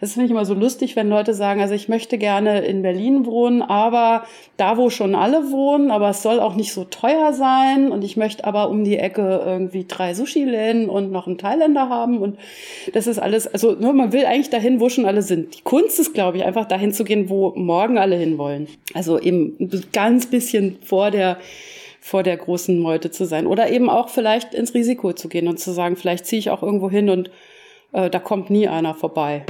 Das finde ich immer so lustig, wenn Leute sagen, also ich möchte gerne in Berlin wohnen, aber da, wo schon alle wohnen, aber es soll auch nicht so teuer sein und ich möchte aber um die Ecke irgendwie drei Sushi-Läden und noch einen Thailänder haben und das ist alles, also ne, man will eigentlich dahin, wo schon alle sind. Die Kunst ist, glaube ich, einfach dahin zu gehen, wo morgen alle hinwollen. Also eben ein ganz bisschen vor der vor der großen Meute zu sein oder eben auch vielleicht ins Risiko zu gehen und zu sagen, vielleicht ziehe ich auch irgendwo hin und äh, da kommt nie einer vorbei.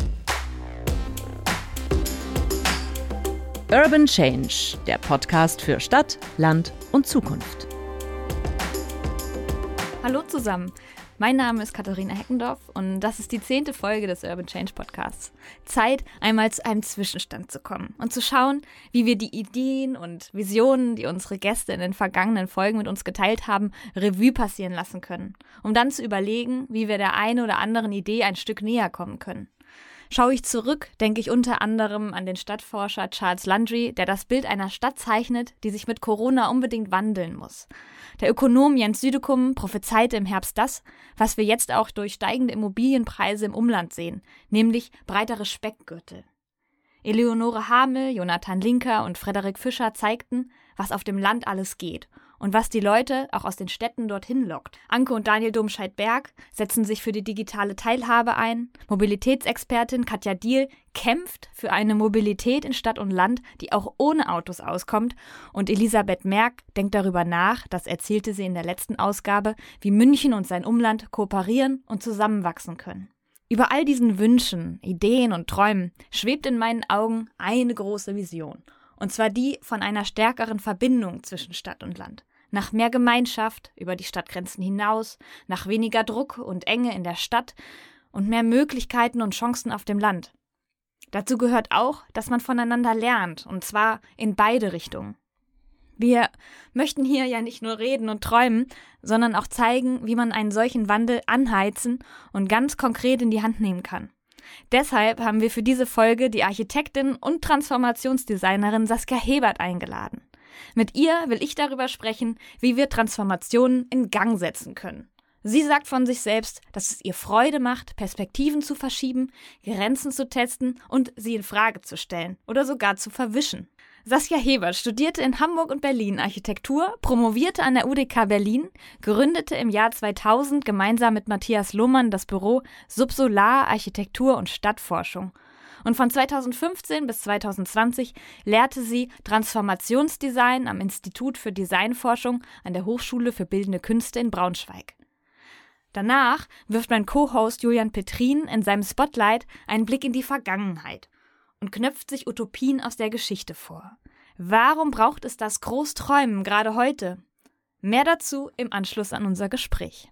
Urban Change, der Podcast für Stadt, Land und Zukunft. Hallo zusammen. Mein Name ist Katharina Heckendorf und das ist die zehnte Folge des Urban Change Podcasts. Zeit, einmal zu einem Zwischenstand zu kommen und zu schauen, wie wir die Ideen und Visionen, die unsere Gäste in den vergangenen Folgen mit uns geteilt haben, Revue passieren lassen können, um dann zu überlegen, wie wir der einen oder anderen Idee ein Stück näher kommen können. Schaue ich zurück, denke ich unter anderem an den Stadtforscher Charles Landry, der das Bild einer Stadt zeichnet, die sich mit Corona unbedingt wandeln muss. Der Ökonom Jens Südekum prophezeite im Herbst das, was wir jetzt auch durch steigende Immobilienpreise im Umland sehen, nämlich breitere Speckgürtel. Eleonore Hamel, Jonathan Linker und Frederik Fischer zeigten, was auf dem Land alles geht und was die Leute auch aus den Städten dorthin lockt. Anke und Daniel Domscheit-Berg setzen sich für die digitale Teilhabe ein. Mobilitätsexpertin Katja Diel kämpft für eine Mobilität in Stadt und Land, die auch ohne Autos auskommt. Und Elisabeth Merck denkt darüber nach, das erzählte sie in der letzten Ausgabe, wie München und sein Umland kooperieren und zusammenwachsen können. Über all diesen Wünschen, Ideen und Träumen schwebt in meinen Augen eine große Vision. Und zwar die von einer stärkeren Verbindung zwischen Stadt und Land nach mehr Gemeinschaft über die Stadtgrenzen hinaus, nach weniger Druck und Enge in der Stadt und mehr Möglichkeiten und Chancen auf dem Land. Dazu gehört auch, dass man voneinander lernt, und zwar in beide Richtungen. Wir möchten hier ja nicht nur reden und träumen, sondern auch zeigen, wie man einen solchen Wandel anheizen und ganz konkret in die Hand nehmen kann. Deshalb haben wir für diese Folge die Architektin und Transformationsdesignerin Saskia Hebert eingeladen. Mit ihr will ich darüber sprechen, wie wir Transformationen in Gang setzen können. Sie sagt von sich selbst, dass es ihr Freude macht, Perspektiven zu verschieben, Grenzen zu testen und sie in Frage zu stellen oder sogar zu verwischen. Saskia Hebert studierte in Hamburg und Berlin Architektur, promovierte an der UDK Berlin, gründete im Jahr 2000 gemeinsam mit Matthias Lohmann das Büro Subsolar Architektur und Stadtforschung und von 2015 bis 2020 lehrte sie Transformationsdesign am Institut für Designforschung an der Hochschule für Bildende Künste in Braunschweig. Danach wirft mein Co-Host Julian Petrin in seinem Spotlight einen Blick in die Vergangenheit und knöpft sich Utopien aus der Geschichte vor. Warum braucht es das Großträumen gerade heute? Mehr dazu im Anschluss an unser Gespräch.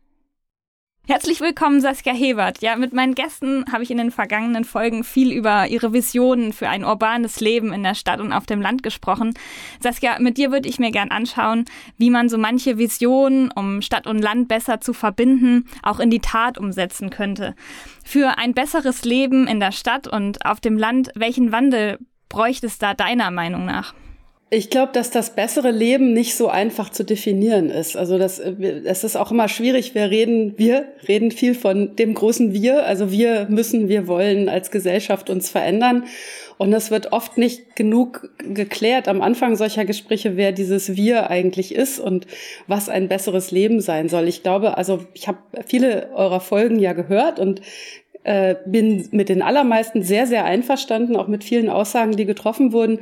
Herzlich willkommen, Saskia Hebert. Ja, mit meinen Gästen habe ich in den vergangenen Folgen viel über ihre Visionen für ein urbanes Leben in der Stadt und auf dem Land gesprochen. Saskia, mit dir würde ich mir gern anschauen, wie man so manche Visionen, um Stadt und Land besser zu verbinden, auch in die Tat umsetzen könnte. Für ein besseres Leben in der Stadt und auf dem Land, welchen Wandel bräuchte es da deiner Meinung nach? Ich glaube, dass das bessere Leben nicht so einfach zu definieren ist. Also das, es ist auch immer schwierig. Wir reden, wir reden viel von dem großen Wir. Also wir müssen, wir wollen als Gesellschaft uns verändern. Und es wird oft nicht genug geklärt am Anfang solcher Gespräche, wer dieses Wir eigentlich ist und was ein besseres Leben sein soll. Ich glaube, also ich habe viele eurer Folgen ja gehört und äh, bin mit den allermeisten sehr, sehr einverstanden, auch mit vielen Aussagen, die getroffen wurden.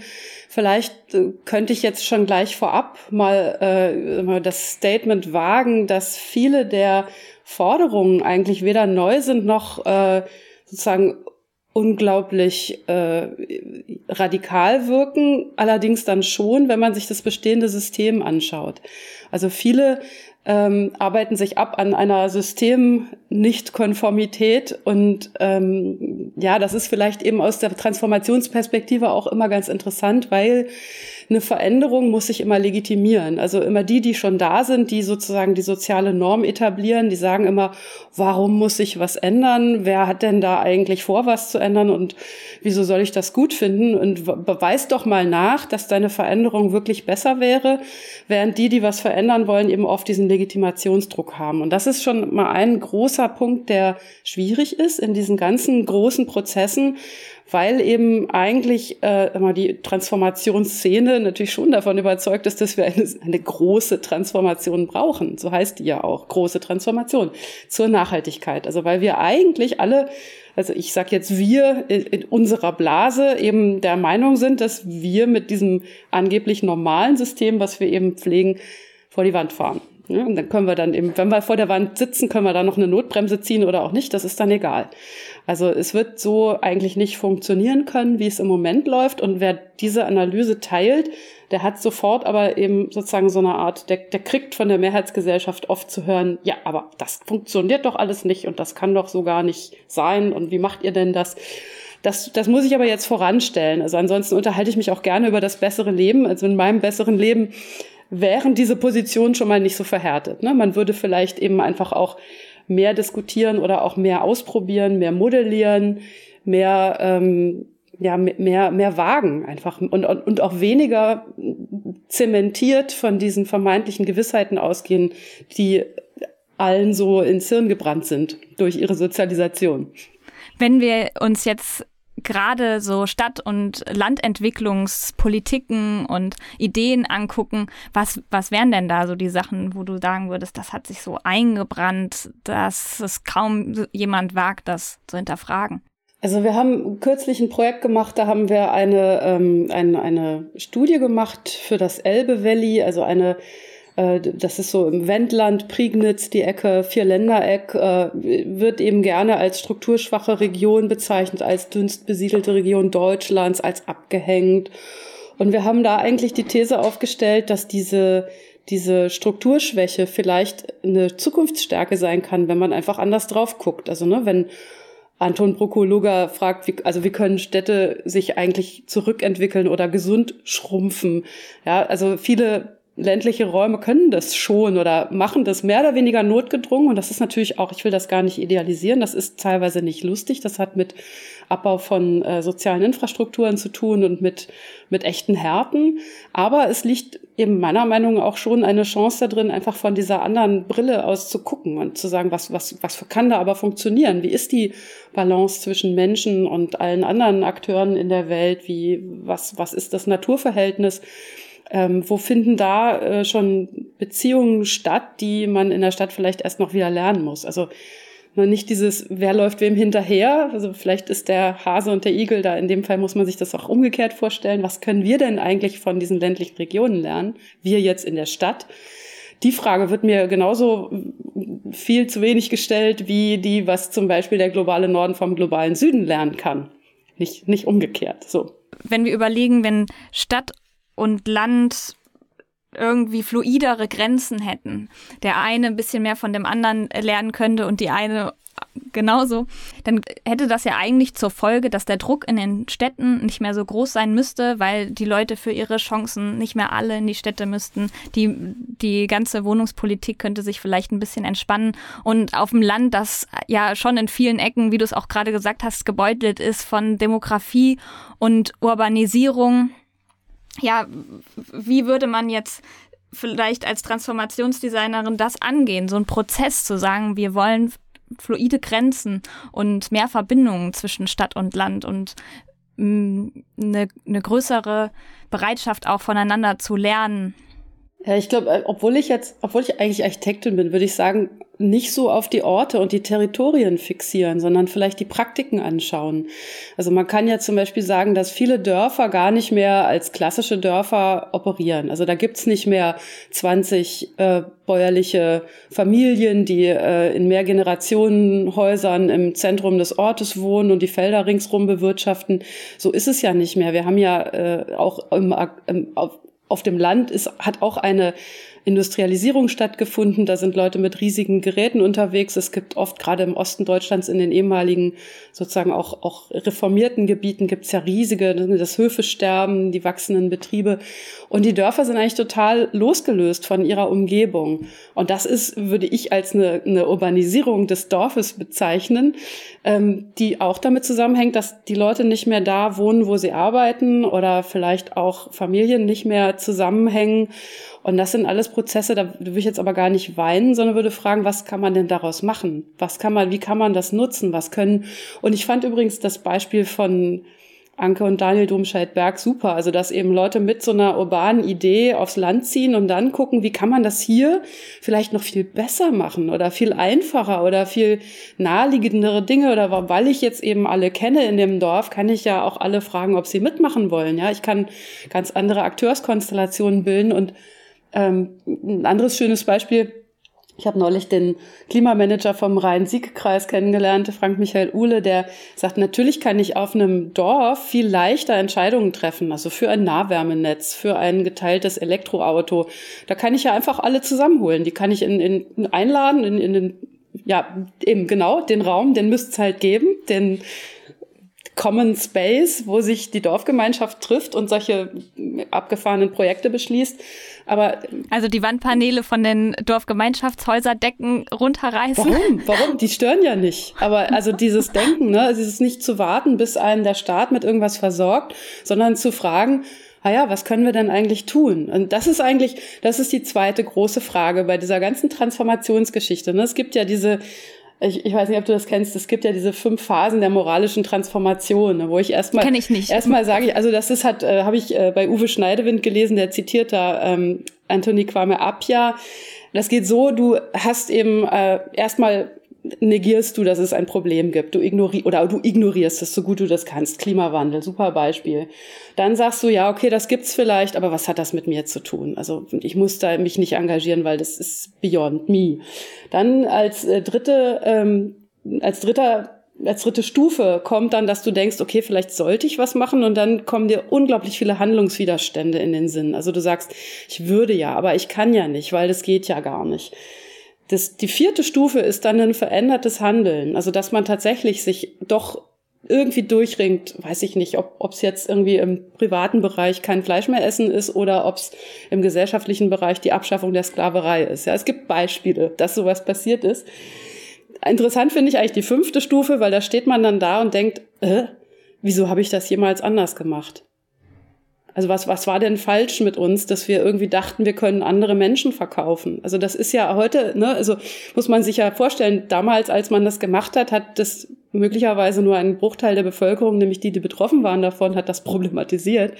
Vielleicht äh, könnte ich jetzt schon gleich vorab mal, äh, mal das Statement wagen, dass viele der Forderungen eigentlich weder neu sind noch äh, sozusagen unglaublich äh, radikal wirken, allerdings dann schon, wenn man sich das bestehende System anschaut. Also viele ähm, arbeiten sich ab an einer Systemnichtkonformität und ähm, ja, das ist vielleicht eben aus der Transformationsperspektive auch immer ganz interessant, weil eine Veränderung muss sich immer legitimieren. Also immer die, die schon da sind, die sozusagen die soziale Norm etablieren, die sagen immer, warum muss sich was ändern? Wer hat denn da eigentlich vor, was zu ändern? Und wieso soll ich das gut finden? Und beweis doch mal nach, dass deine Veränderung wirklich besser wäre, während die, die was verändern wollen, eben oft diesen Legitimationsdruck haben. Und das ist schon mal ein großer Punkt, der schwierig ist in diesen ganzen großen Prozessen, weil eben eigentlich äh, die Transformationsszene natürlich schon davon überzeugt ist, dass wir eine, eine große Transformation brauchen. So heißt die ja auch, große Transformation zur Nachhaltigkeit. Also weil wir eigentlich alle also ich sage jetzt wir in, in, unserer Blase eben der Meinung sind, dass wir mit diesem angeblich normalen System, was wir eben pflegen, vor die Wand fahren. Ja, und dann können wir dann eben, wenn wir vor der Wand sitzen, können wir da noch eine Notbremse ziehen oder auch nicht, das ist dann egal. Also es wird so eigentlich nicht funktionieren können, wie es im Moment läuft. Und wer diese Analyse teilt, der hat sofort aber eben sozusagen so eine Art, der, der kriegt von der Mehrheitsgesellschaft oft zu hören, ja, aber das funktioniert doch alles nicht und das kann doch so gar nicht sein und wie macht ihr denn das? Das, das muss ich aber jetzt voranstellen. Also ansonsten unterhalte ich mich auch gerne über das bessere Leben. Also in meinem besseren Leben wären diese Positionen schon mal nicht so verhärtet. Ne? Man würde vielleicht eben einfach auch mehr diskutieren oder auch mehr ausprobieren, mehr modellieren, mehr ähm, ja mehr mehr wagen einfach und, und auch weniger zementiert von diesen vermeintlichen Gewissheiten ausgehen, die allen so ins Hirn gebrannt sind durch ihre Sozialisation. Wenn wir uns jetzt gerade so Stadt- und Landentwicklungspolitiken und Ideen angucken, was, was wären denn da so die Sachen, wo du sagen würdest, das hat sich so eingebrannt, dass es kaum jemand wagt, das zu hinterfragen? Also wir haben kürzlich ein Projekt gemacht, da haben wir eine, ähm, eine, eine Studie gemacht für das Elbe Valley, also eine das ist so im Wendland, Prignitz, die Ecke, Vierländereck, äh, wird eben gerne als strukturschwache Region bezeichnet, als dünnst besiedelte Region Deutschlands, als abgehängt. Und wir haben da eigentlich die These aufgestellt, dass diese diese Strukturschwäche vielleicht eine Zukunftsstärke sein kann, wenn man einfach anders drauf guckt. Also ne, wenn Anton Brokologa fragt, wie, also wie können Städte sich eigentlich zurückentwickeln oder gesund schrumpfen? Ja, also viele ländliche Räume können das schon oder machen das mehr oder weniger notgedrungen. Und das ist natürlich auch, ich will das gar nicht idealisieren, das ist teilweise nicht lustig. Das hat mit Abbau von äh, sozialen Infrastrukturen zu tun und mit, mit echten Härten. Aber es liegt eben meiner Meinung nach auch schon eine Chance da drin, einfach von dieser anderen Brille aus zu gucken und zu sagen, was, was, was kann da aber funktionieren? Wie ist die Balance zwischen Menschen und allen anderen Akteuren in der Welt? Wie, was, was ist das Naturverhältnis? Ähm, wo finden da äh, schon Beziehungen statt, die man in der Stadt vielleicht erst noch wieder lernen muss? Also nur nicht dieses, wer läuft wem hinterher. Also vielleicht ist der Hase und der Igel da. In dem Fall muss man sich das auch umgekehrt vorstellen. Was können wir denn eigentlich von diesen ländlichen Regionen lernen? Wir jetzt in der Stadt. Die Frage wird mir genauso viel zu wenig gestellt wie die, was zum Beispiel der globale Norden vom globalen Süden lernen kann. Nicht, nicht umgekehrt. So. Wenn wir überlegen, wenn Stadt und Land irgendwie fluidere Grenzen hätten, der eine ein bisschen mehr von dem anderen lernen könnte und die eine genauso, dann hätte das ja eigentlich zur Folge, dass der Druck in den Städten nicht mehr so groß sein müsste, weil die Leute für ihre Chancen nicht mehr alle in die Städte müssten. Die, die ganze Wohnungspolitik könnte sich vielleicht ein bisschen entspannen. Und auf dem Land, das ja schon in vielen Ecken, wie du es auch gerade gesagt hast, gebeutelt ist von Demografie und Urbanisierung, ja, wie würde man jetzt vielleicht als Transformationsdesignerin das angehen, so einen Prozess zu sagen, wir wollen fluide Grenzen und mehr Verbindungen zwischen Stadt und Land und mm, eine, eine größere Bereitschaft auch voneinander zu lernen. Ja, ich glaube, äh, obwohl ich jetzt, obwohl ich eigentlich Architektin bin, würde ich sagen, nicht so auf die Orte und die Territorien fixieren, sondern vielleicht die Praktiken anschauen. Also man kann ja zum Beispiel sagen, dass viele Dörfer gar nicht mehr als klassische Dörfer operieren. Also da gibt's nicht mehr 20 äh, bäuerliche Familien, die äh, in Mehrgenerationenhäusern im Zentrum des Ortes wohnen und die Felder ringsrum bewirtschaften. So ist es ja nicht mehr. Wir haben ja äh, auch im, im, auf, auf dem Land ist, hat auch eine Industrialisierung stattgefunden. Da sind Leute mit riesigen Geräten unterwegs. Es gibt oft gerade im Osten Deutschlands in den ehemaligen sozusagen auch, auch reformierten Gebieten gibt es ja riesige, das Höfesterben, die wachsenden Betriebe. Und die Dörfer sind eigentlich total losgelöst von ihrer Umgebung. Und das ist, würde ich als eine, eine Urbanisierung des Dorfes bezeichnen, ähm, die auch damit zusammenhängt, dass die Leute nicht mehr da wohnen, wo sie arbeiten oder vielleicht auch Familien nicht mehr zusammenhängen. Und das sind alles Prozesse, da würde ich jetzt aber gar nicht weinen, sondern würde fragen, was kann man denn daraus machen? Was kann man, wie kann man das nutzen? Was können, und ich fand übrigens das Beispiel von Anke und Daniel Domscheit-Berg super. Also, dass eben Leute mit so einer urbanen Idee aufs Land ziehen und dann gucken, wie kann man das hier vielleicht noch viel besser machen oder viel einfacher oder viel naheliegendere Dinge oder weil ich jetzt eben alle kenne in dem Dorf, kann ich ja auch alle fragen, ob sie mitmachen wollen. Ja, ich kann ganz andere Akteurskonstellationen bilden und ähm, ein anderes schönes Beispiel, ich habe neulich den Klimamanager vom Rhein-Sieg-Kreis kennengelernt, Frank Michael Uhle, der sagt, natürlich kann ich auf einem Dorf viel leichter Entscheidungen treffen, also für ein Nahwärmenetz, für ein geteiltes Elektroauto. Da kann ich ja einfach alle zusammenholen. Die kann ich in, in einladen, in, in den, ja, eben genau, den Raum, den müsste es halt geben, den Common Space, wo sich die Dorfgemeinschaft trifft und solche abgefahrenen Projekte beschließt. Aber also die Wandpaneele von den Dorfgemeinschaftshäuserdecken runterreißen. Warum? Warum? Die stören ja nicht. Aber also dieses Denken, ne, es ist nicht zu warten, bis einen der Staat mit irgendwas versorgt, sondern zu fragen, ah ja, was können wir denn eigentlich tun? Und das ist eigentlich, das ist die zweite große Frage bei dieser ganzen Transformationsgeschichte. Ne? Es gibt ja diese ich, ich weiß nicht, ob du das kennst, es gibt ja diese fünf Phasen der moralischen Transformation, ne, wo ich erstmal Kenn ich nicht. erstmal sage ich, also das ist hat äh, habe ich äh, bei Uwe Schneidewind gelesen, der zitiert da ähm, Anthony Kwame Apia. Das geht so, du hast eben äh, erstmal negierst du, dass es ein Problem gibt. Du ignorierst oder du ignorierst es so gut du das kannst. Klimawandel, super Beispiel. Dann sagst du, ja, okay, das gibt's vielleicht, aber was hat das mit mir zu tun? Also ich muss da mich nicht engagieren, weil das ist beyond me. Dann als äh, dritte, ähm, als dritter als dritte Stufe kommt dann, dass du denkst, okay, vielleicht sollte ich was machen und dann kommen dir unglaublich viele Handlungswiderstände in den Sinn. Also du sagst, ich würde ja, aber ich kann ja nicht, weil das geht ja gar nicht. Das, die vierte Stufe ist dann ein verändertes Handeln. Also, dass man tatsächlich sich doch irgendwie durchringt, weiß ich nicht, ob es jetzt irgendwie im privaten Bereich kein Fleisch mehr essen ist oder ob es im gesellschaftlichen Bereich die Abschaffung der Sklaverei ist. Ja, es gibt Beispiele, dass sowas passiert ist. Interessant finde ich eigentlich die fünfte Stufe, weil da steht man dann da und denkt, äh, wieso habe ich das jemals anders gemacht? Also was, was war denn falsch mit uns, dass wir irgendwie dachten, wir können andere Menschen verkaufen? Also das ist ja heute, ne, also muss man sich ja vorstellen, damals, als man das gemacht hat, hat das möglicherweise nur ein Bruchteil der Bevölkerung, nämlich die, die betroffen waren davon, hat das problematisiert.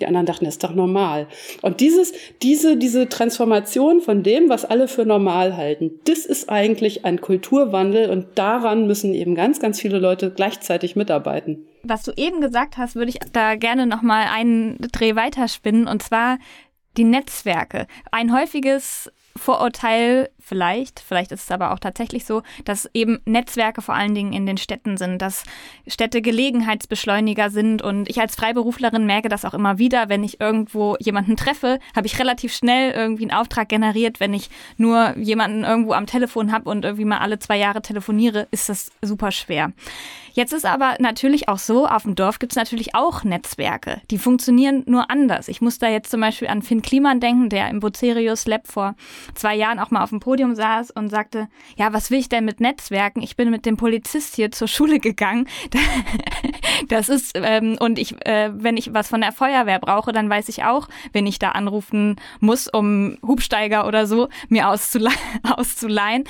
Die anderen dachten, das ist doch normal. Und dieses, diese, diese Transformation von dem, was alle für normal halten, das ist eigentlich ein Kulturwandel und daran müssen eben ganz, ganz viele Leute gleichzeitig mitarbeiten. Was du eben gesagt hast, würde ich da gerne noch mal einen Dreh weiterspinnen und zwar die Netzwerke. Ein häufiges Vorurteil vielleicht, vielleicht ist es aber auch tatsächlich so, dass eben Netzwerke vor allen Dingen in den Städten sind, dass Städte Gelegenheitsbeschleuniger sind und ich als Freiberuflerin merke das auch immer wieder, wenn ich irgendwo jemanden treffe, habe ich relativ schnell irgendwie einen Auftrag generiert, wenn ich nur jemanden irgendwo am Telefon habe und irgendwie mal alle zwei Jahre telefoniere, ist das super schwer. Jetzt ist aber natürlich auch so, auf dem Dorf gibt es natürlich auch Netzwerke. Die funktionieren nur anders. Ich muss da jetzt zum Beispiel an Finn Kliman denken, der im Bucerius Lab vor zwei Jahren auch mal auf dem Podium saß und sagte, ja, was will ich denn mit Netzwerken? Ich bin mit dem Polizist hier zur Schule gegangen. Das ist, ähm, und ich, äh, wenn ich was von der Feuerwehr brauche, dann weiß ich auch, wenn ich da anrufen muss, um Hubsteiger oder so mir auszule auszuleihen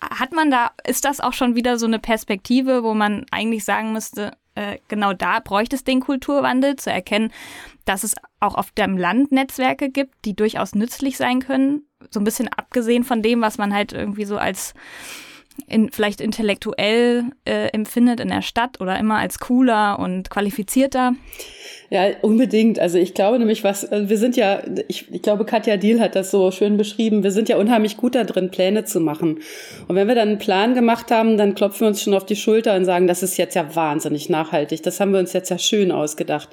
hat man da, ist das auch schon wieder so eine Perspektive, wo man eigentlich sagen müsste, äh, genau da bräuchte es den Kulturwandel, zu erkennen, dass es auch auf dem Land Netzwerke gibt, die durchaus nützlich sein können. So ein bisschen abgesehen von dem, was man halt irgendwie so als in, vielleicht intellektuell äh, empfindet in der Stadt oder immer als cooler und qualifizierter. Ja, unbedingt. Also ich glaube nämlich, was, also wir sind ja, ich, ich glaube, Katja Diel hat das so schön beschrieben, wir sind ja unheimlich gut da drin, Pläne zu machen. Und wenn wir dann einen Plan gemacht haben, dann klopfen wir uns schon auf die Schulter und sagen, das ist jetzt ja wahnsinnig nachhaltig, das haben wir uns jetzt ja schön ausgedacht.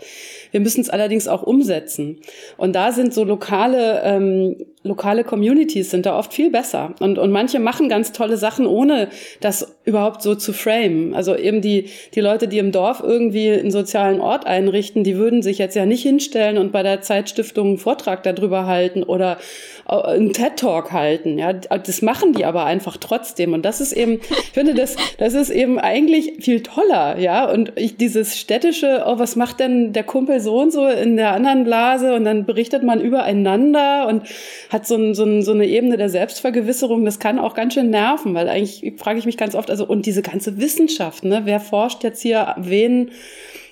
Wir müssen es allerdings auch umsetzen. Und da sind so lokale, ähm, lokale Communities sind da oft viel besser. Und, und manche machen ganz tolle Sachen, ohne das überhaupt so zu frame. Also eben die, die Leute, die im Dorf irgendwie einen sozialen Ort einrichten, die würden sich jetzt ja nicht hinstellen und bei der Zeitstiftung einen Vortrag darüber halten oder einen TED-Talk halten. Ja, das machen die aber einfach trotzdem. Und das ist eben, ich finde, das, das ist eben eigentlich viel toller. Ja, und ich, dieses städtische, oh, was macht denn der Kumpel so und so in der anderen Blase? Und dann berichtet man übereinander und hat so, ein, so, ein, so eine Ebene der Selbstvergewisserung. Das kann auch ganz schön nerven, weil eigentlich frage ich mich ganz oft, also, und diese ganze Wissenschaft, ne? Wer forscht jetzt hier wen?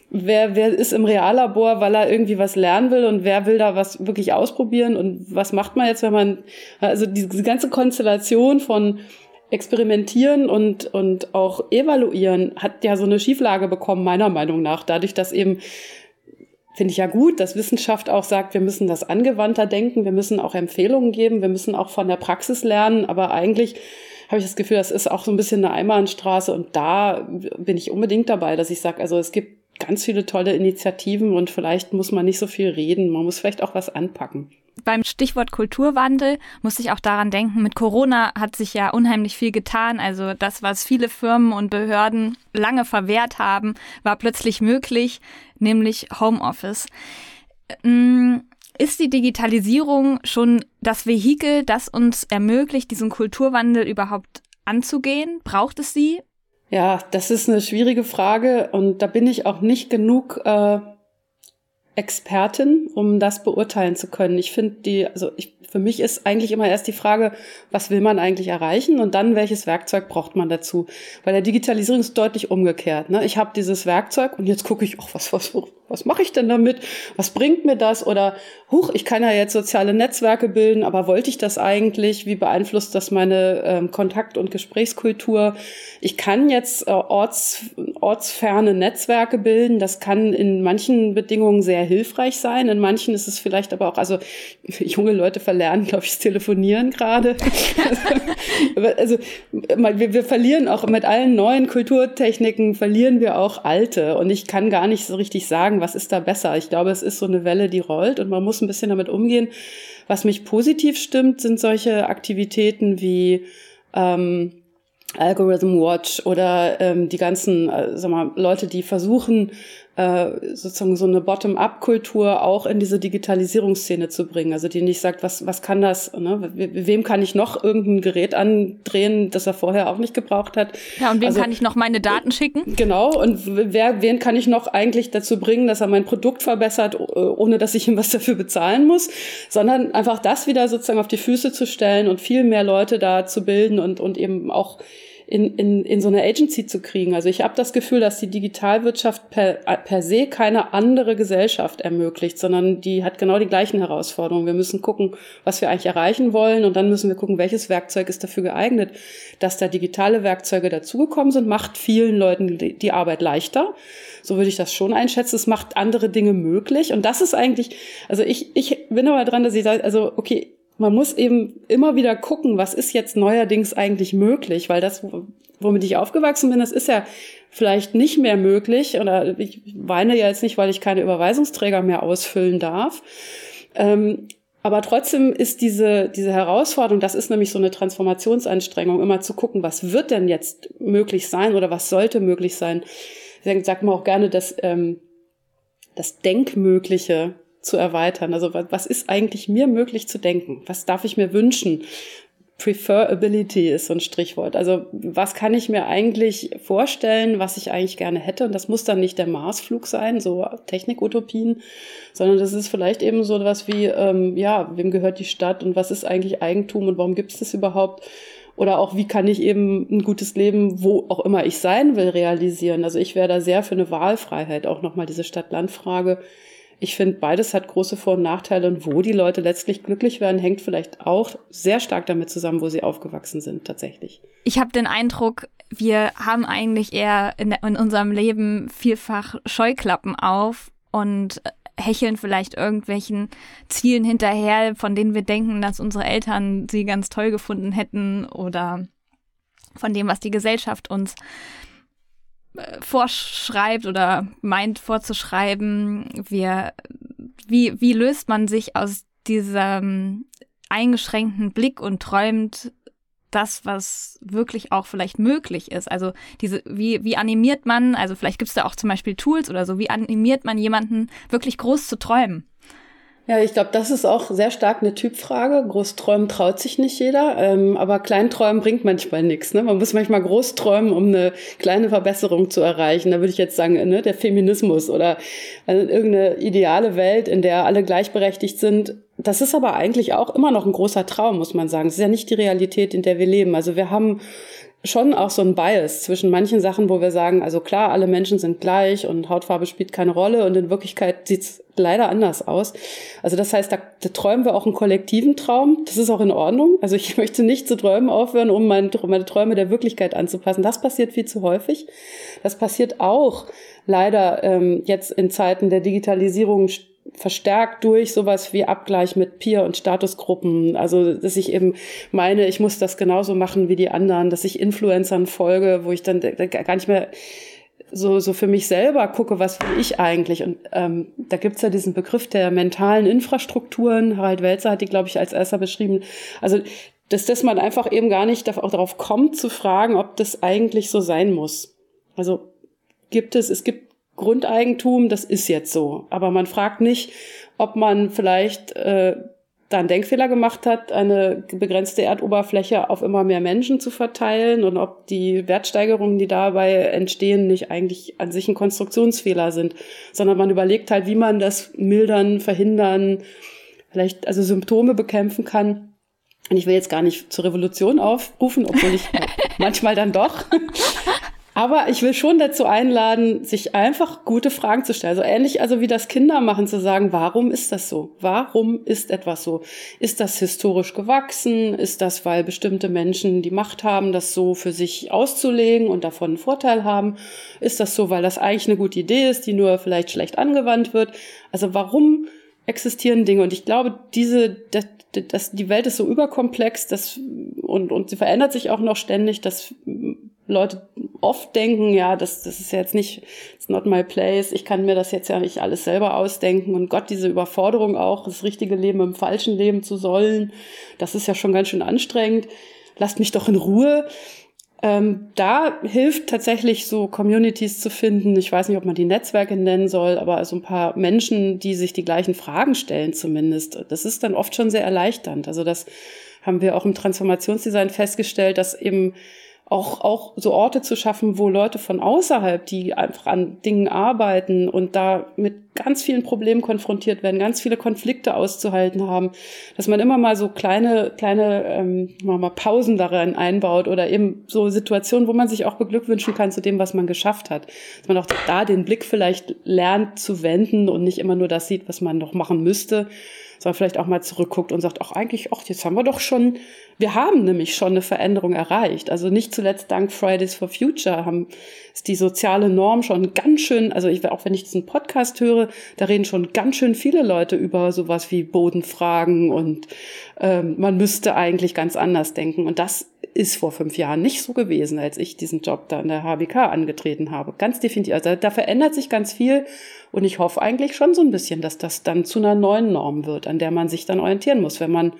Wer, wer ist im Reallabor, weil er irgendwie was lernen will und wer will da was wirklich ausprobieren und was macht man jetzt, wenn man, also diese ganze Konstellation von experimentieren und, und auch evaluieren hat ja so eine Schieflage bekommen, meiner Meinung nach, dadurch, dass eben finde ich ja gut, dass Wissenschaft auch sagt, wir müssen das angewandter denken, wir müssen auch Empfehlungen geben, wir müssen auch von der Praxis lernen, aber eigentlich habe ich das Gefühl, das ist auch so ein bisschen eine Einbahnstraße und da bin ich unbedingt dabei, dass ich sage, also es gibt ganz viele tolle Initiativen und vielleicht muss man nicht so viel reden, man muss vielleicht auch was anpacken. Beim Stichwort Kulturwandel muss ich auch daran denken, mit Corona hat sich ja unheimlich viel getan. Also das, was viele Firmen und Behörden lange verwehrt haben, war plötzlich möglich, nämlich Homeoffice. Mm, ist die Digitalisierung schon das Vehikel, das uns ermöglicht, diesen Kulturwandel überhaupt anzugehen? Braucht es sie? Ja, das ist eine schwierige Frage und da bin ich auch nicht genug äh, Expertin, um das beurteilen zu können. Ich finde die, also ich, für mich ist eigentlich immer erst die Frage, was will man eigentlich erreichen und dann welches Werkzeug braucht man dazu. Bei der Digitalisierung ist deutlich umgekehrt. Ne? Ich habe dieses Werkzeug und jetzt gucke ich, ach, was, was, was mache ich denn damit? Was bringt mir das? Oder, huch, ich kann ja jetzt soziale Netzwerke bilden, aber wollte ich das eigentlich? Wie beeinflusst das meine ähm, Kontakt- und Gesprächskultur? Ich kann jetzt äh, orts, ortsferne Netzwerke bilden. Das kann in manchen Bedingungen sehr hilfreich sein. In manchen ist es vielleicht aber auch, also junge Leute verlernen, glaube ich, das Telefonieren gerade. also wir, wir verlieren auch mit allen neuen Kulturtechniken, verlieren wir auch alte. Und ich kann gar nicht so richtig sagen, was ist da besser. Ich glaube, es ist so eine Welle, die rollt und man muss ein bisschen damit umgehen. Was mich positiv stimmt, sind solche Aktivitäten wie ähm, Algorithm Watch oder ähm, die ganzen äh, sag mal, Leute, die versuchen, äh, sozusagen so eine Bottom-up-Kultur auch in diese Digitalisierungsszene zu bringen. Also die nicht sagt, was, was kann das, ne? wem kann ich noch irgendein Gerät andrehen, das er vorher auch nicht gebraucht hat. Ja, und wem also, kann ich noch meine Daten schicken? Genau, und wer, wen kann ich noch eigentlich dazu bringen, dass er mein Produkt verbessert, ohne dass ich ihm was dafür bezahlen muss, sondern einfach das wieder sozusagen auf die Füße zu stellen und viel mehr Leute da zu bilden und, und eben auch in, in, in so eine Agency zu kriegen. Also ich habe das Gefühl, dass die Digitalwirtschaft per, per se keine andere Gesellschaft ermöglicht, sondern die hat genau die gleichen Herausforderungen. Wir müssen gucken, was wir eigentlich erreichen wollen und dann müssen wir gucken, welches Werkzeug ist dafür geeignet. Dass da digitale Werkzeuge dazugekommen sind, macht vielen Leuten die Arbeit leichter. So würde ich das schon einschätzen. Es macht andere Dinge möglich. Und das ist eigentlich, also ich, ich bin aber dran, dass ich sage, also okay, man muss eben immer wieder gucken, was ist jetzt neuerdings eigentlich möglich, weil das, womit ich aufgewachsen bin, das ist ja vielleicht nicht mehr möglich oder ich weine ja jetzt nicht, weil ich keine Überweisungsträger mehr ausfüllen darf. Ähm, aber trotzdem ist diese, diese Herausforderung, das ist nämlich so eine Transformationsanstrengung, immer zu gucken, was wird denn jetzt möglich sein oder was sollte möglich sein. Ich sage mal auch gerne, dass ähm, das Denkmögliche zu erweitern. Also was ist eigentlich mir möglich zu denken? Was darf ich mir wünschen? Preferability ist so ein Strichwort. Also was kann ich mir eigentlich vorstellen, was ich eigentlich gerne hätte? Und das muss dann nicht der Marsflug sein, so Technikutopien, sondern das ist vielleicht eben so was wie, ähm, ja, wem gehört die Stadt und was ist eigentlich Eigentum und warum gibt es das überhaupt? Oder auch, wie kann ich eben ein gutes Leben, wo auch immer ich sein will, realisieren? Also ich wäre da sehr für eine Wahlfreiheit, auch nochmal diese Stadt-Land-Frage ich finde, beides hat große Vor- und Nachteile und wo die Leute letztlich glücklich werden, hängt vielleicht auch sehr stark damit zusammen, wo sie aufgewachsen sind tatsächlich. Ich habe den Eindruck, wir haben eigentlich eher in, in unserem Leben vielfach Scheuklappen auf und hecheln vielleicht irgendwelchen Zielen hinterher, von denen wir denken, dass unsere Eltern sie ganz toll gefunden hätten oder von dem, was die Gesellschaft uns vorschreibt oder meint vorzuschreiben. Wir, wie, wie löst man sich aus diesem eingeschränkten Blick und träumt das, was wirklich auch vielleicht möglich ist. Also diese, wie, wie animiert man, also vielleicht gibt es da auch zum Beispiel Tools oder so, wie animiert man jemanden wirklich groß zu träumen? Ja, ich glaube, das ist auch sehr stark eine Typfrage. Großträumen traut sich nicht jeder, ähm, aber Kleinträumen bringt manchmal nichts. Ne? Man muss manchmal groß träumen, um eine kleine Verbesserung zu erreichen. Da würde ich jetzt sagen, ne, der Feminismus oder also irgendeine ideale Welt, in der alle gleichberechtigt sind. Das ist aber eigentlich auch immer noch ein großer Traum, muss man sagen. Es ist ja nicht die Realität, in der wir leben. Also wir haben schon auch so ein Bias zwischen manchen Sachen, wo wir sagen, also klar, alle Menschen sind gleich und Hautfarbe spielt keine Rolle und in Wirklichkeit sieht's leider anders aus. Also das heißt, da, da träumen wir auch einen kollektiven Traum. Das ist auch in Ordnung. Also ich möchte nicht zu träumen aufhören, um meine, meine Träume der Wirklichkeit anzupassen. Das passiert viel zu häufig. Das passiert auch leider ähm, jetzt in Zeiten der Digitalisierung verstärkt durch sowas wie Abgleich mit Peer- und Statusgruppen. Also, dass ich eben meine, ich muss das genauso machen wie die anderen, dass ich Influencern folge, wo ich dann gar nicht mehr so, so für mich selber gucke, was will ich eigentlich? Und ähm, da gibt's ja diesen Begriff der mentalen Infrastrukturen. Harald Welzer hat die, glaube ich, als erster beschrieben. Also, dass, dass man einfach eben gar nicht auch darauf kommt zu fragen, ob das eigentlich so sein muss. Also gibt es, es gibt Grundeigentum, das ist jetzt so. Aber man fragt nicht, ob man vielleicht äh, da einen Denkfehler gemacht hat, eine begrenzte Erdoberfläche auf immer mehr Menschen zu verteilen und ob die Wertsteigerungen, die dabei entstehen, nicht eigentlich an sich ein Konstruktionsfehler sind, sondern man überlegt halt, wie man das mildern, verhindern, vielleicht also Symptome bekämpfen kann. Und ich will jetzt gar nicht zur Revolution aufrufen, obwohl ich manchmal dann doch. Aber ich will schon dazu einladen, sich einfach gute Fragen zu stellen. So also ähnlich also wie das Kinder machen, zu sagen, warum ist das so? Warum ist etwas so? Ist das historisch gewachsen? Ist das, weil bestimmte Menschen die Macht haben, das so für sich auszulegen und davon einen Vorteil haben? Ist das so, weil das eigentlich eine gute Idee ist, die nur vielleicht schlecht angewandt wird? Also warum existieren Dinge? Und ich glaube, diese, das, das, die Welt ist so überkomplex, dass, und, und sie verändert sich auch noch ständig, dass Leute oft denken, ja, das, das ist jetzt nicht, it's not my place, ich kann mir das jetzt ja nicht alles selber ausdenken und Gott, diese Überforderung auch, das richtige Leben im falschen Leben zu sollen, das ist ja schon ganz schön anstrengend. Lasst mich doch in Ruhe. Ähm, da hilft tatsächlich so Communities zu finden. Ich weiß nicht, ob man die Netzwerke nennen soll, aber so ein paar Menschen, die sich die gleichen Fragen stellen zumindest. Das ist dann oft schon sehr erleichternd. Also das haben wir auch im Transformationsdesign festgestellt, dass eben auch, auch so Orte zu schaffen, wo Leute von außerhalb, die einfach an Dingen arbeiten und da mit ganz vielen Problemen konfrontiert werden, ganz viele Konflikte auszuhalten haben, dass man immer mal so kleine, kleine ähm, mal Pausen darin einbaut oder eben so Situationen, wo man sich auch beglückwünschen kann zu dem, was man geschafft hat. Dass man auch da den Blick vielleicht lernt zu wenden und nicht immer nur das sieht, was man noch machen müsste, sondern vielleicht auch mal zurückguckt und sagt, ach eigentlich, ach, jetzt haben wir doch schon, wir haben nämlich schon eine Veränderung erreicht. Also nicht zuletzt dank Fridays for Future haben, ist die soziale Norm schon ganz schön, also ich, auch wenn ich diesen Podcast höre, da reden schon ganz schön viele Leute über sowas wie Bodenfragen und ähm, man müsste eigentlich ganz anders denken. Und das ist vor fünf Jahren nicht so gewesen, als ich diesen Job da in der HBK angetreten habe. Ganz definitiv. Also da verändert sich ganz viel und ich hoffe eigentlich schon so ein bisschen, dass das dann zu einer neuen Norm wird, an der man sich dann orientieren muss, wenn man,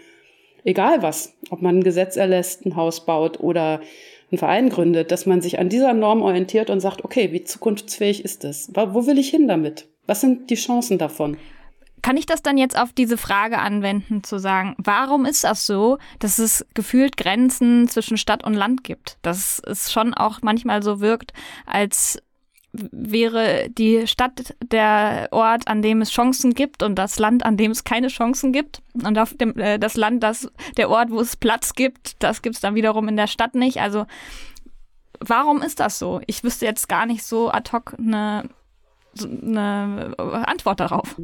egal was, ob man ein Gesetz erlässt, ein Haus baut oder einen Verein gründet, dass man sich an dieser Norm orientiert und sagt, okay, wie zukunftsfähig ist das? Wo will ich hin damit? Was sind die Chancen davon? Kann ich das dann jetzt auf diese Frage anwenden, zu sagen, warum ist das so, dass es gefühlt Grenzen zwischen Stadt und Land gibt? Dass es schon auch manchmal so wirkt, als wäre die Stadt der Ort, an dem es Chancen gibt und das Land, an dem es keine Chancen gibt. Und auf dem, äh, das Land, das, der Ort, wo es Platz gibt, das gibt es dann wiederum in der Stadt nicht. Also warum ist das so? Ich wüsste jetzt gar nicht so ad hoc eine eine Antwort darauf.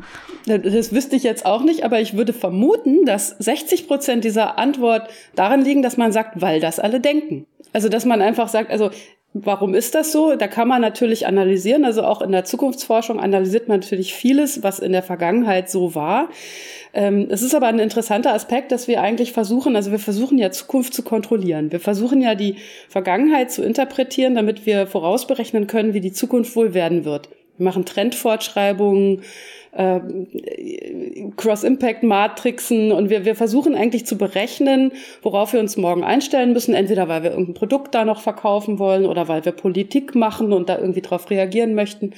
Das wüsste ich jetzt auch nicht, aber ich würde vermuten, dass 60 Prozent dieser Antwort darin liegen, dass man sagt, weil das alle denken. Also, dass man einfach sagt, also Warum ist das so? Da kann man natürlich analysieren. Also auch in der Zukunftsforschung analysiert man natürlich vieles, was in der Vergangenheit so war. Ähm, es ist aber ein interessanter Aspekt, dass wir eigentlich versuchen, also wir versuchen ja Zukunft zu kontrollieren. Wir versuchen ja die Vergangenheit zu interpretieren, damit wir vorausberechnen können, wie die Zukunft wohl werden wird. Wir machen Trendfortschreibungen, äh, Cross-Impact-Matrixen und wir, wir versuchen eigentlich zu berechnen, worauf wir uns morgen einstellen müssen, entweder weil wir irgendein Produkt da noch verkaufen wollen oder weil wir Politik machen und da irgendwie drauf reagieren möchten.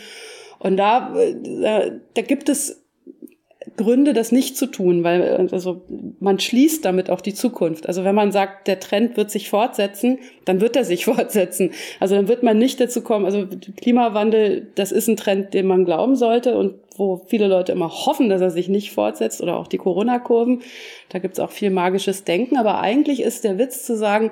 Und da, äh, da gibt es Gründe, das nicht zu tun, weil also man schließt damit auch die Zukunft. Also wenn man sagt, der Trend wird sich fortsetzen, dann wird er sich fortsetzen. Also dann wird man nicht dazu kommen. Also Klimawandel, das ist ein Trend, den man glauben sollte und wo viele Leute immer hoffen, dass er sich nicht fortsetzt oder auch die Corona-Kurven. Da gibt's auch viel magisches Denken. Aber eigentlich ist der Witz zu sagen,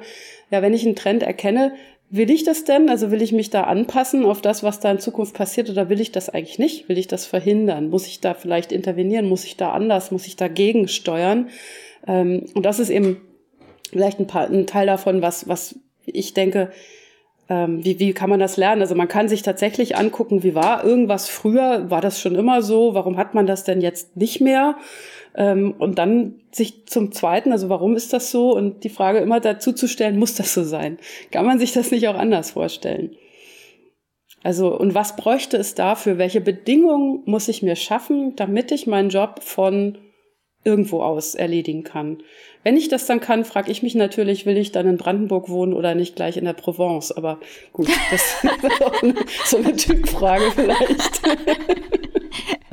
ja, wenn ich einen Trend erkenne, Will ich das denn? Also will ich mich da anpassen auf das, was da in Zukunft passiert oder will ich das eigentlich nicht? Will ich das verhindern? Muss ich da vielleicht intervenieren? Muss ich da anders? Muss ich dagegen steuern? Ähm, und das ist eben vielleicht ein, paar, ein Teil davon, was, was ich denke, ähm, wie, wie kann man das lernen? Also man kann sich tatsächlich angucken, wie war irgendwas früher? War das schon immer so? Warum hat man das denn jetzt nicht mehr? Ähm, und dann sich zum Zweiten, also warum ist das so? Und die Frage immer dazu zu stellen, muss das so sein? Kann man sich das nicht auch anders vorstellen? Also, und was bräuchte es dafür? Welche Bedingungen muss ich mir schaffen, damit ich meinen Job von irgendwo aus erledigen kann? Wenn ich das dann kann, frage ich mich natürlich, will ich dann in Brandenburg wohnen oder nicht gleich in der Provence? Aber gut, das ist auch eine, so eine Typfrage vielleicht.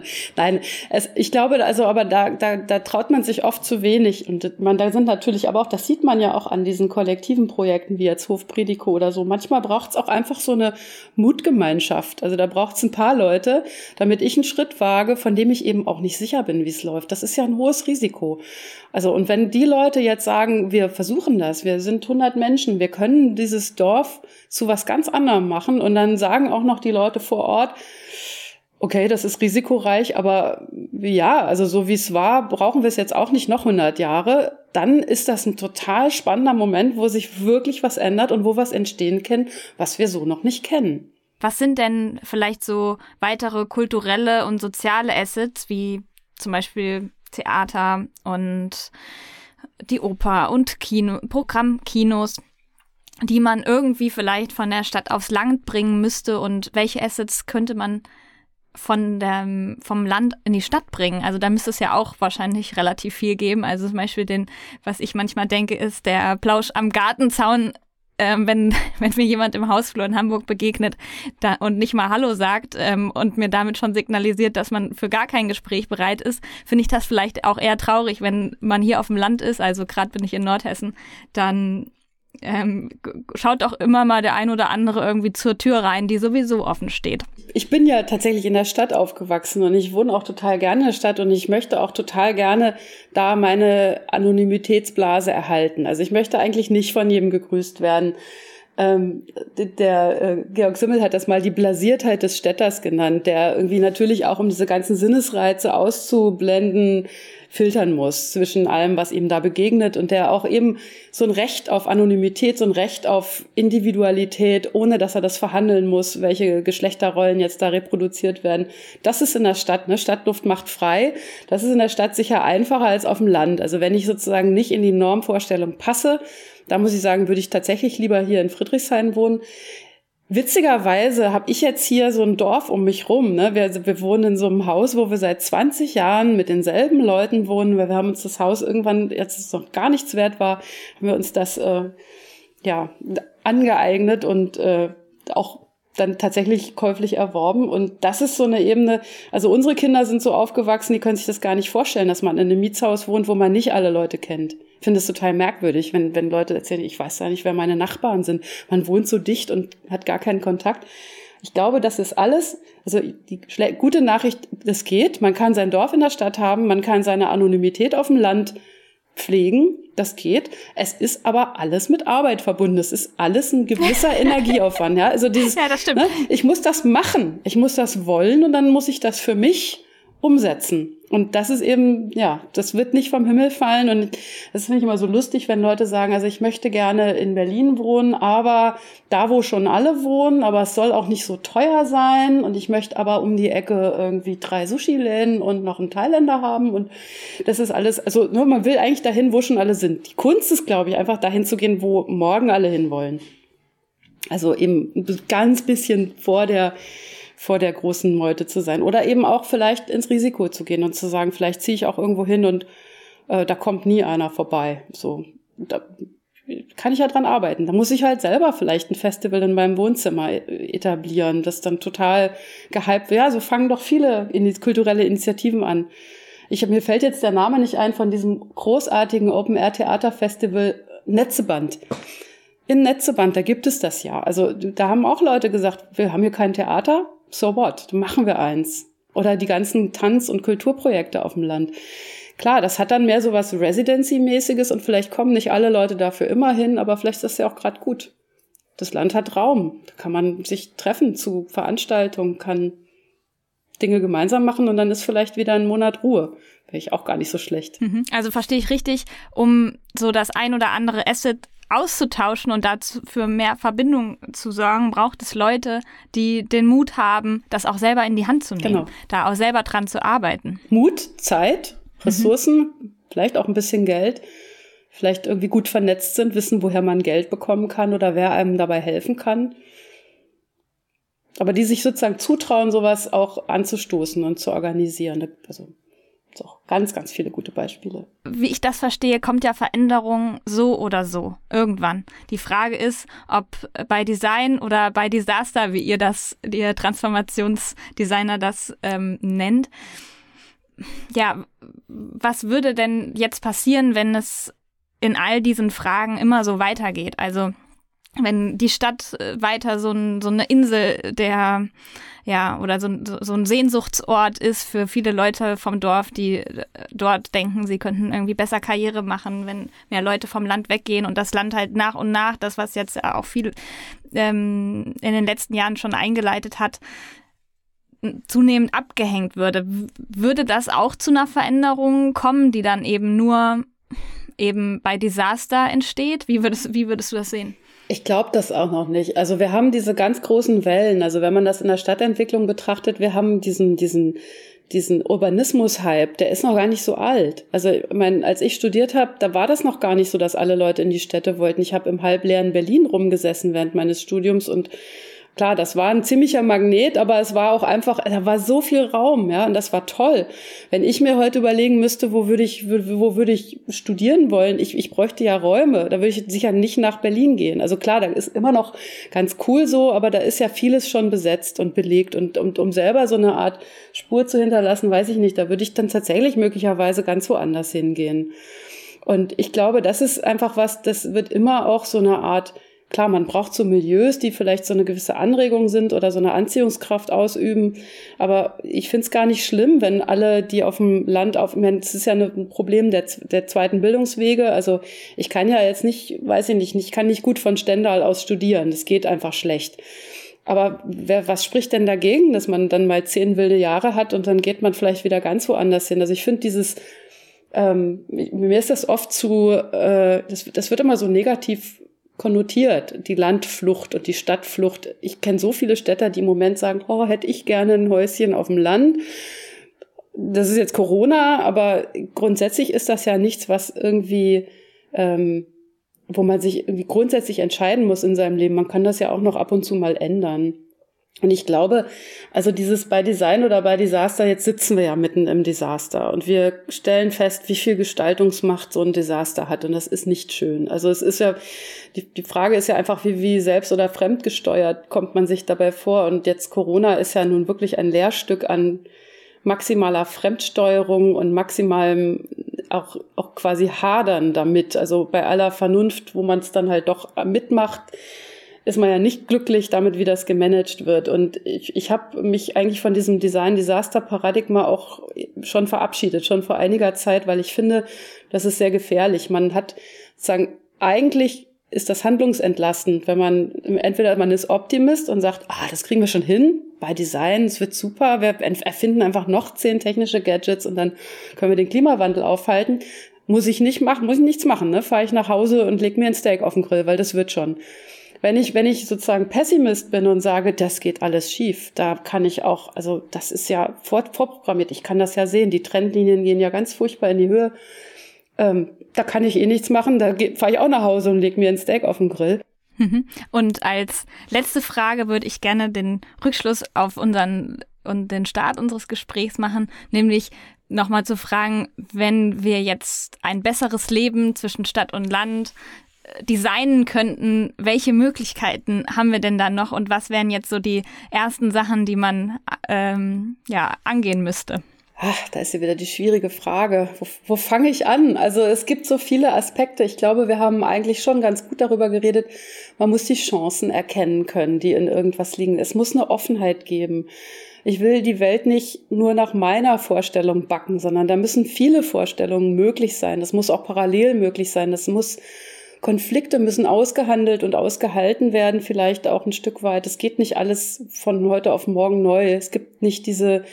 Nein, es, ich glaube, also, aber da, da, da traut man sich oft zu wenig. Und man, da sind natürlich, aber auch, das sieht man ja auch an diesen kollektiven Projekten wie jetzt Hofprediko oder so. Manchmal braucht es auch einfach so eine Mutgemeinschaft. Also da braucht es ein paar Leute, damit ich einen Schritt wage, von dem ich eben auch nicht sicher bin, wie es läuft. Das ist ja ein hohes Risiko. Also, und wenn die Leute jetzt sagen, wir versuchen das, wir sind 100 Menschen, wir können dieses Dorf zu was ganz anderem machen und dann sagen auch noch die Leute vor Ort, okay, das ist risikoreich, aber ja, also so wie es war, brauchen wir es jetzt auch nicht noch 100 Jahre. Dann ist das ein total spannender Moment, wo sich wirklich was ändert und wo was entstehen kann, was wir so noch nicht kennen. Was sind denn vielleicht so weitere kulturelle und soziale Assets, wie zum Beispiel Theater und die Oper und Kino, Programmkinos, die man irgendwie vielleicht von der Stadt aufs Land bringen müsste und welche Assets könnte man von dem, vom Land in die Stadt bringen. Also da müsste es ja auch wahrscheinlich relativ viel geben. Also zum Beispiel den, was ich manchmal denke, ist der Plausch am Gartenzaun ähm, wenn, wenn mir jemand im Hausflur in Hamburg begegnet da, und nicht mal Hallo sagt ähm, und mir damit schon signalisiert, dass man für gar kein Gespräch bereit ist, finde ich das vielleicht auch eher traurig, wenn man hier auf dem Land ist, also gerade bin ich in Nordhessen, dann ähm, schaut auch immer mal der ein oder andere irgendwie zur Tür rein, die sowieso offen steht. Ich bin ja tatsächlich in der Stadt aufgewachsen und ich wohne auch total gerne in der Stadt und ich möchte auch total gerne da meine Anonymitätsblase erhalten. Also ich möchte eigentlich nicht von jedem gegrüßt werden. Ähm, der äh, Georg Simmel hat das mal die Blasiertheit des Städters genannt, der irgendwie natürlich auch, um diese ganzen Sinnesreize auszublenden, filtern muss zwischen allem, was ihm da begegnet und der auch eben so ein Recht auf Anonymität, so ein Recht auf Individualität, ohne dass er das verhandeln muss, welche Geschlechterrollen jetzt da reproduziert werden. Das ist in der Stadt, ne? Stadtluft macht frei. Das ist in der Stadt sicher einfacher als auf dem Land. Also wenn ich sozusagen nicht in die Normvorstellung passe, da muss ich sagen, würde ich tatsächlich lieber hier in Friedrichshain wohnen. Witzigerweise habe ich jetzt hier so ein Dorf um mich rum. Ne? Wir, wir wohnen in so einem Haus, wo wir seit 20 Jahren mit denselben Leuten wohnen, weil wir haben uns das Haus irgendwann, jetzt es noch gar nichts wert war, haben wir uns das äh, ja angeeignet und äh, auch dann tatsächlich käuflich erworben. Und das ist so eine Ebene, also unsere Kinder sind so aufgewachsen, die können sich das gar nicht vorstellen, dass man in einem Mietshaus wohnt, wo man nicht alle Leute kennt finde es total merkwürdig, wenn, wenn Leute erzählen, ich weiß ja nicht, wer meine Nachbarn sind. Man wohnt so dicht und hat gar keinen Kontakt. Ich glaube, das ist alles, also die gute Nachricht, das geht. Man kann sein Dorf in der Stadt haben, man kann seine Anonymität auf dem Land pflegen, das geht. Es ist aber alles mit Arbeit verbunden. Es ist alles ein gewisser Energieaufwand. Ja, also dieses, ja, das stimmt. Ne, ich muss das machen, ich muss das wollen und dann muss ich das für mich umsetzen. Und das ist eben, ja, das wird nicht vom Himmel fallen. Und das finde ich immer so lustig, wenn Leute sagen, also ich möchte gerne in Berlin wohnen, aber da, wo schon alle wohnen, aber es soll auch nicht so teuer sein. Und ich möchte aber um die Ecke irgendwie drei Sushi-Läden und noch einen Thailänder haben. Und das ist alles, also nur ne, man will eigentlich dahin, wo schon alle sind. Die Kunst ist, glaube ich, einfach dahin zu gehen, wo morgen alle hinwollen. Also eben ganz bisschen vor der vor der großen Meute zu sein. Oder eben auch vielleicht ins Risiko zu gehen und zu sagen, vielleicht ziehe ich auch irgendwo hin und äh, da kommt nie einer vorbei. So, da kann ich ja dran arbeiten. Da muss ich halt selber vielleicht ein Festival in meinem Wohnzimmer etablieren, das dann total gehypt wird. Ja, so fangen doch viele kulturelle Initiativen an. Ich, mir fällt jetzt der Name nicht ein von diesem großartigen Open-Air-Theater-Festival Netzeband. In Netzeband, da gibt es das ja. Also da haben auch Leute gesagt, wir haben hier kein Theater, so what, machen wir eins. Oder die ganzen Tanz- und Kulturprojekte auf dem Land. Klar, das hat dann mehr so was Residency-mäßiges und vielleicht kommen nicht alle Leute dafür immer hin, aber vielleicht ist das ja auch gerade gut. Das Land hat Raum. Da kann man sich treffen zu Veranstaltungen, kann Dinge gemeinsam machen und dann ist vielleicht wieder ein Monat Ruhe. Wäre ich auch gar nicht so schlecht. Mhm. Also verstehe ich richtig, um so das ein oder andere Asset auszutauschen und dazu für mehr Verbindung zu sorgen, braucht es Leute, die den Mut haben, das auch selber in die Hand zu nehmen, genau. da auch selber dran zu arbeiten. Mut, Zeit, Ressourcen, mhm. vielleicht auch ein bisschen Geld, vielleicht irgendwie gut vernetzt sind, wissen, woher man Geld bekommen kann oder wer einem dabei helfen kann. Aber die sich sozusagen zutrauen, sowas auch anzustoßen und zu organisieren. Also so, ganz, ganz viele gute Beispiele. Wie ich das verstehe, kommt ja Veränderung so oder so irgendwann. Die Frage ist, ob bei Design oder bei Desaster, wie ihr das, ihr Transformationsdesigner das ähm, nennt. Ja, was würde denn jetzt passieren, wenn es in all diesen Fragen immer so weitergeht? Also wenn die Stadt äh, weiter so, ein, so eine Insel der, ja, oder so, so ein Sehnsuchtsort ist für viele Leute vom Dorf, die äh, dort denken, sie könnten irgendwie besser Karriere machen, wenn mehr Leute vom Land weggehen und das Land halt nach und nach, das, was jetzt auch viel ähm, in den letzten Jahren schon eingeleitet hat, zunehmend abgehängt würde. Würde das auch zu einer Veränderung kommen, die dann eben nur eben bei Desaster entsteht? Wie würdest, wie würdest du das sehen? Ich glaube das auch noch nicht. Also wir haben diese ganz großen Wellen. Also wenn man das in der Stadtentwicklung betrachtet, wir haben diesen, diesen, diesen Urbanismus-Hype, der ist noch gar nicht so alt. Also ich meine, als ich studiert habe, da war das noch gar nicht so, dass alle Leute in die Städte wollten. Ich habe im halbleeren Berlin rumgesessen während meines Studiums und klar, das war ein ziemlicher Magnet, aber es war auch einfach, da war so viel Raum, ja, und das war toll. Wenn ich mir heute überlegen müsste, wo würde ich, wo würde ich studieren wollen, ich, ich bräuchte ja Räume, da würde ich sicher nicht nach Berlin gehen. Also klar, da ist immer noch ganz cool so, aber da ist ja vieles schon besetzt und belegt und, und um selber so eine Art Spur zu hinterlassen, weiß ich nicht, da würde ich dann tatsächlich möglicherweise ganz woanders hingehen. Und ich glaube, das ist einfach was, das wird immer auch so eine Art Klar, man braucht so Milieus, die vielleicht so eine gewisse Anregung sind oder so eine Anziehungskraft ausüben. Aber ich finde es gar nicht schlimm, wenn alle, die auf dem Land auf, ich meine, das ist ja ein Problem der, der zweiten Bildungswege. Also ich kann ja jetzt nicht, weiß ich nicht, ich kann nicht gut von Stendal aus studieren. Das geht einfach schlecht. Aber wer, was spricht denn dagegen, dass man dann mal zehn wilde Jahre hat und dann geht man vielleicht wieder ganz woanders hin? Also ich finde dieses, ähm, mir ist das oft zu, äh, das, das wird immer so negativ konnotiert, die Landflucht und die Stadtflucht. Ich kenne so viele Städter, die im Moment sagen, oh, hätte ich gerne ein Häuschen auf dem Land. Das ist jetzt Corona, aber grundsätzlich ist das ja nichts, was irgendwie, ähm, wo man sich irgendwie grundsätzlich entscheiden muss in seinem Leben. Man kann das ja auch noch ab und zu mal ändern. Und ich glaube, also dieses bei Design oder bei Desaster, jetzt sitzen wir ja mitten im Desaster und wir stellen fest, wie viel Gestaltungsmacht so ein Desaster hat und das ist nicht schön. Also es ist ja, die, die Frage ist ja einfach, wie, wie selbst oder fremdgesteuert kommt man sich dabei vor und jetzt Corona ist ja nun wirklich ein Lehrstück an maximaler Fremdsteuerung und maximalem auch, auch quasi Hadern damit. Also bei aller Vernunft, wo man es dann halt doch mitmacht, ist man ja nicht glücklich damit, wie das gemanagt wird. Und ich, ich habe mich eigentlich von diesem Design-Disaster-Paradigma auch schon verabschiedet, schon vor einiger Zeit, weil ich finde, das ist sehr gefährlich. Man hat sagen, eigentlich ist das handlungsentlastend, wenn man entweder man ist Optimist und sagt, ah, das kriegen wir schon hin bei Design, es wird super, wir erfinden einfach noch zehn technische Gadgets und dann können wir den Klimawandel aufhalten. Muss ich nicht machen, muss ich nichts machen, ne? Fahre ich nach Hause und leg mir ein Steak auf den Grill, weil das wird schon. Wenn ich, wenn ich sozusagen Pessimist bin und sage, das geht alles schief, da kann ich auch, also das ist ja vor, vorprogrammiert, ich kann das ja sehen, die Trendlinien gehen ja ganz furchtbar in die Höhe. Ähm, da kann ich eh nichts machen, da fahre ich auch nach Hause und leg mir ein Steak auf den Grill. Mhm. Und als letzte Frage würde ich gerne den Rückschluss auf unseren und den Start unseres Gesprächs machen, nämlich nochmal zu fragen, wenn wir jetzt ein besseres Leben zwischen Stadt und Land designen könnten, welche Möglichkeiten haben wir denn dann noch und was wären jetzt so die ersten Sachen, die man ähm, ja angehen müsste? Ach, da ist ja wieder die schwierige Frage. Wo, wo fange ich an? Also es gibt so viele Aspekte. Ich glaube, wir haben eigentlich schon ganz gut darüber geredet. Man muss die Chancen erkennen können, die in irgendwas liegen. Es muss eine Offenheit geben. Ich will die Welt nicht nur nach meiner Vorstellung backen, sondern da müssen viele Vorstellungen möglich sein. Das muss auch parallel möglich sein. Das muss Konflikte müssen ausgehandelt und ausgehalten werden, vielleicht auch ein Stück weit. Es geht nicht alles von heute auf morgen neu. Es gibt nicht diese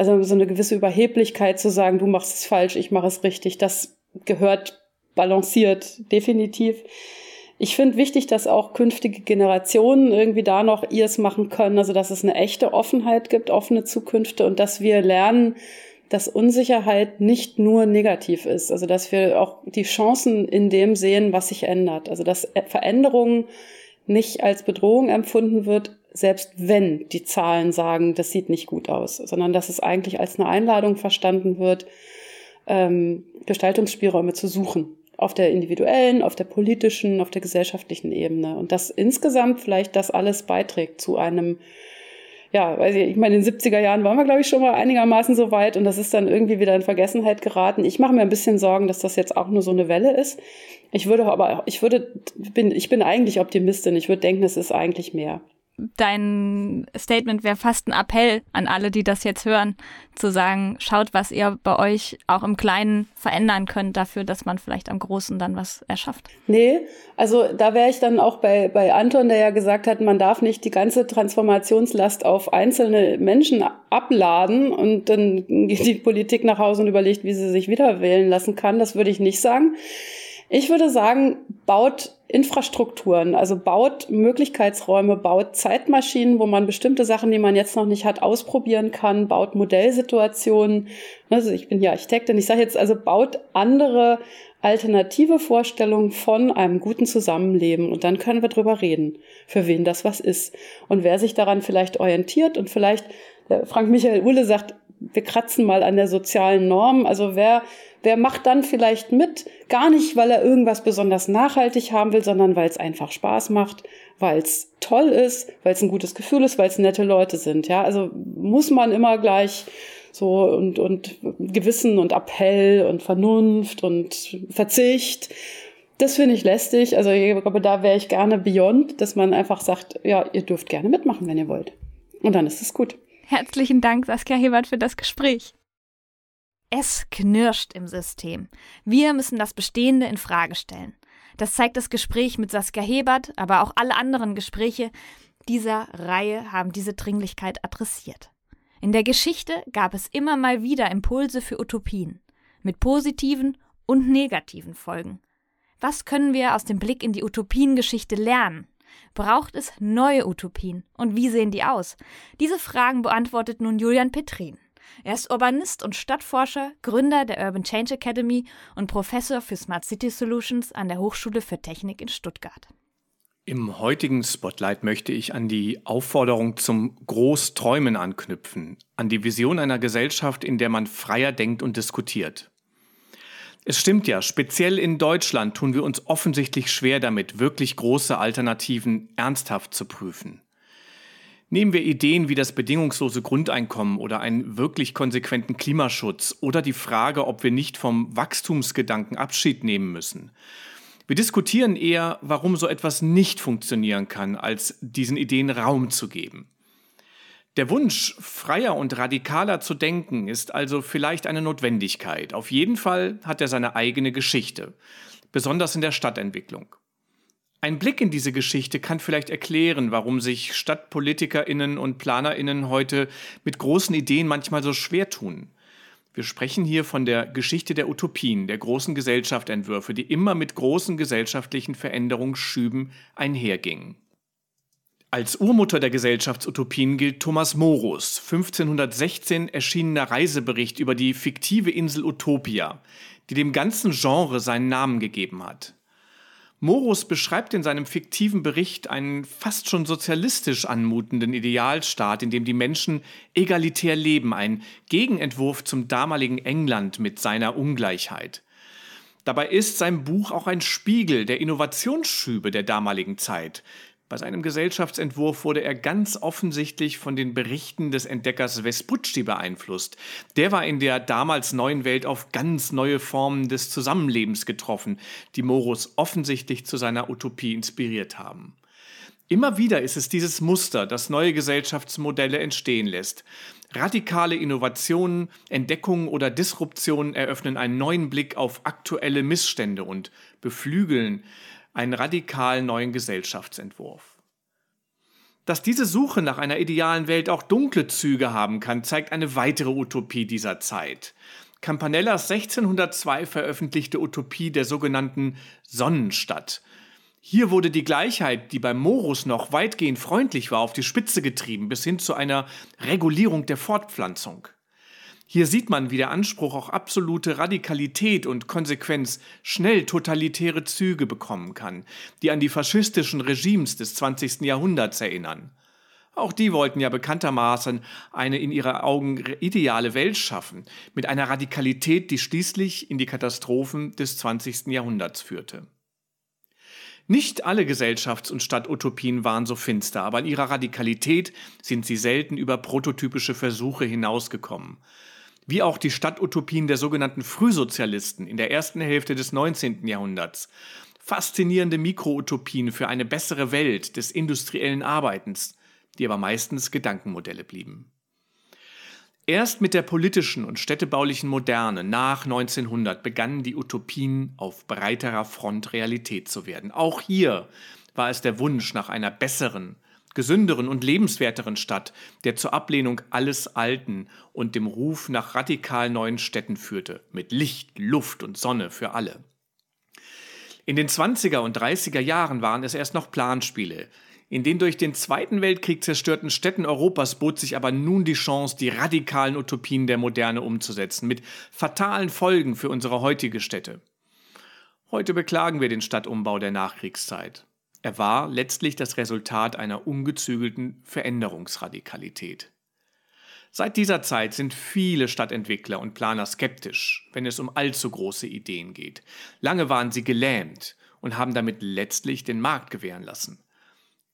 also so eine gewisse Überheblichkeit zu sagen, du machst es falsch, ich mache es richtig, das gehört balanciert, definitiv. Ich finde wichtig, dass auch künftige Generationen irgendwie da noch ihrs machen können, also dass es eine echte Offenheit gibt, offene Zukünfte und dass wir lernen, dass Unsicherheit nicht nur negativ ist, also dass wir auch die Chancen in dem sehen, was sich ändert, also dass Veränderungen nicht als Bedrohung empfunden wird, selbst wenn die Zahlen sagen, das sieht nicht gut aus, sondern dass es eigentlich als eine Einladung verstanden wird, ähm, Gestaltungsspielräume zu suchen. Auf der individuellen, auf der politischen, auf der gesellschaftlichen Ebene. Und dass insgesamt vielleicht das alles beiträgt zu einem, ja, weiß ich, ich meine, in den 70er Jahren waren wir, glaube ich, schon mal einigermaßen so weit und das ist dann irgendwie wieder in Vergessenheit geraten. Ich mache mir ein bisschen Sorgen, dass das jetzt auch nur so eine Welle ist. Ich würde aber, ich würde, bin, ich bin eigentlich Optimistin. Ich würde denken, es ist eigentlich mehr dein Statement wäre fast ein Appell an alle, die das jetzt hören, zu sagen, schaut, was ihr bei euch auch im Kleinen verändern könnt, dafür, dass man vielleicht am Großen dann was erschafft. Nee, also da wäre ich dann auch bei, bei Anton, der ja gesagt hat, man darf nicht die ganze Transformationslast auf einzelne Menschen abladen und dann geht die Politik nach Hause und überlegt, wie sie sich wieder wählen lassen kann. Das würde ich nicht sagen. Ich würde sagen, baut Infrastrukturen, also baut Möglichkeitsräume, baut Zeitmaschinen, wo man bestimmte Sachen, die man jetzt noch nicht hat, ausprobieren kann, baut Modellsituationen. Also ich bin ja Architektin, ich sage jetzt also, baut andere alternative Vorstellungen von einem guten Zusammenleben und dann können wir drüber reden, für wen das was ist. Und wer sich daran vielleicht orientiert und vielleicht, Frank Michael Uhle sagt, wir kratzen mal an der sozialen Norm. Also wer, wer macht dann vielleicht mit? Gar nicht, weil er irgendwas besonders nachhaltig haben will, sondern weil es einfach Spaß macht, weil es toll ist, weil es ein gutes Gefühl ist, weil es nette Leute sind. Ja, also muss man immer gleich so und, und Gewissen und Appell und Vernunft und Verzicht. Das finde ich lästig. Also ich glaube, da wäre ich gerne beyond, dass man einfach sagt, ja, ihr dürft gerne mitmachen, wenn ihr wollt. Und dann ist es gut. Herzlichen Dank, Saskia Hebert, für das Gespräch. Es knirscht im System. Wir müssen das Bestehende in Frage stellen. Das zeigt das Gespräch mit Saskia Hebert, aber auch alle anderen Gespräche dieser Reihe haben diese Dringlichkeit adressiert. In der Geschichte gab es immer mal wieder Impulse für Utopien, mit positiven und negativen Folgen. Was können wir aus dem Blick in die Utopiengeschichte lernen? Braucht es neue Utopien? Und wie sehen die aus? Diese Fragen beantwortet nun Julian Petrin. Er ist Urbanist und Stadtforscher, Gründer der Urban Change Academy und Professor für Smart City Solutions an der Hochschule für Technik in Stuttgart. Im heutigen Spotlight möchte ich an die Aufforderung zum Großträumen anknüpfen, an die Vision einer Gesellschaft, in der man freier denkt und diskutiert. Es stimmt ja, speziell in Deutschland tun wir uns offensichtlich schwer damit, wirklich große Alternativen ernsthaft zu prüfen. Nehmen wir Ideen wie das bedingungslose Grundeinkommen oder einen wirklich konsequenten Klimaschutz oder die Frage, ob wir nicht vom Wachstumsgedanken Abschied nehmen müssen. Wir diskutieren eher, warum so etwas nicht funktionieren kann, als diesen Ideen Raum zu geben. Der Wunsch, freier und radikaler zu denken, ist also vielleicht eine Notwendigkeit. Auf jeden Fall hat er seine eigene Geschichte, besonders in der Stadtentwicklung. Ein Blick in diese Geschichte kann vielleicht erklären, warum sich Stadtpolitikerinnen und Planerinnen heute mit großen Ideen manchmal so schwer tun. Wir sprechen hier von der Geschichte der Utopien, der großen Gesellschaftentwürfe, die immer mit großen gesellschaftlichen Veränderungsschüben einhergingen. Als Urmutter der Gesellschaftsutopien gilt Thomas Morus, 1516 erschienener Reisebericht über die fiktive Insel Utopia, die dem ganzen Genre seinen Namen gegeben hat. Morus beschreibt in seinem fiktiven Bericht einen fast schon sozialistisch anmutenden Idealstaat, in dem die Menschen egalitär leben, ein Gegenentwurf zum damaligen England mit seiner Ungleichheit. Dabei ist sein Buch auch ein Spiegel der Innovationsschübe der damaligen Zeit, bei seinem Gesellschaftsentwurf wurde er ganz offensichtlich von den Berichten des Entdeckers Vespucci beeinflusst. Der war in der damals neuen Welt auf ganz neue Formen des Zusammenlebens getroffen, die Morus offensichtlich zu seiner Utopie inspiriert haben. Immer wieder ist es dieses Muster, das neue Gesellschaftsmodelle entstehen lässt. Radikale Innovationen, Entdeckungen oder Disruptionen eröffnen einen neuen Blick auf aktuelle Missstände und beflügeln einen radikal neuen Gesellschaftsentwurf. Dass diese Suche nach einer idealen Welt auch dunkle Züge haben kann, zeigt eine weitere Utopie dieser Zeit. Campanellas 1602 veröffentlichte Utopie der sogenannten Sonnenstadt. Hier wurde die Gleichheit, die beim Morus noch weitgehend freundlich war, auf die Spitze getrieben, bis hin zu einer Regulierung der Fortpflanzung. Hier sieht man, wie der Anspruch auch absolute Radikalität und Konsequenz schnell totalitäre Züge bekommen kann, die an die faschistischen Regimes des 20. Jahrhunderts erinnern. Auch die wollten ja bekanntermaßen eine in ihrer Augen ideale Welt schaffen, mit einer Radikalität, die schließlich in die Katastrophen des 20. Jahrhunderts führte. Nicht alle Gesellschafts- und Stadtutopien waren so finster, aber in ihrer Radikalität sind sie selten über prototypische Versuche hinausgekommen wie auch die Stadtutopien der sogenannten Frühsozialisten in der ersten Hälfte des 19. Jahrhunderts. Faszinierende Mikroutopien für eine bessere Welt des industriellen Arbeitens, die aber meistens Gedankenmodelle blieben. Erst mit der politischen und städtebaulichen Moderne nach 1900 begannen die Utopien auf breiterer Front Realität zu werden. Auch hier war es der Wunsch nach einer besseren, gesünderen und lebenswerteren Stadt, der zur Ablehnung alles Alten und dem Ruf nach radikal neuen Städten führte, mit Licht, Luft und Sonne für alle. In den 20er und 30er Jahren waren es erst noch Planspiele. In den durch den Zweiten Weltkrieg zerstörten Städten Europas bot sich aber nun die Chance, die radikalen Utopien der Moderne umzusetzen, mit fatalen Folgen für unsere heutige Städte. Heute beklagen wir den Stadtumbau der Nachkriegszeit. Er war letztlich das Resultat einer ungezügelten Veränderungsradikalität. Seit dieser Zeit sind viele Stadtentwickler und Planer skeptisch, wenn es um allzu große Ideen geht. Lange waren sie gelähmt und haben damit letztlich den Markt gewähren lassen.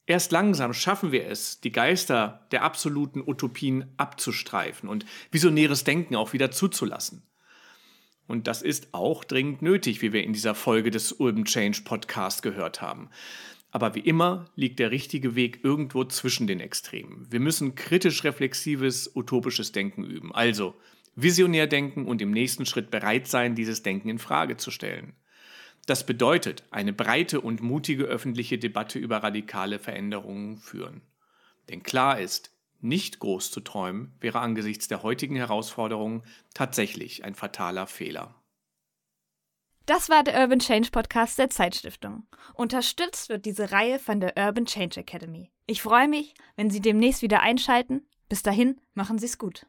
Erst langsam schaffen wir es, die Geister der absoluten Utopien abzustreifen und visionäres Denken auch wieder zuzulassen. Und das ist auch dringend nötig, wie wir in dieser Folge des Urban Change Podcast gehört haben. Aber wie immer liegt der richtige Weg irgendwo zwischen den Extremen. Wir müssen kritisch reflexives, utopisches Denken üben. Also visionär denken und im nächsten Schritt bereit sein, dieses Denken in Frage zu stellen. Das bedeutet, eine breite und mutige öffentliche Debatte über radikale Veränderungen führen. Denn klar ist, nicht groß zu träumen wäre angesichts der heutigen Herausforderungen tatsächlich ein fataler Fehler. Das war der Urban Change Podcast der Zeitstiftung. Unterstützt wird diese Reihe von der Urban Change Academy. Ich freue mich, wenn Sie demnächst wieder einschalten. Bis dahin, machen Sie es gut.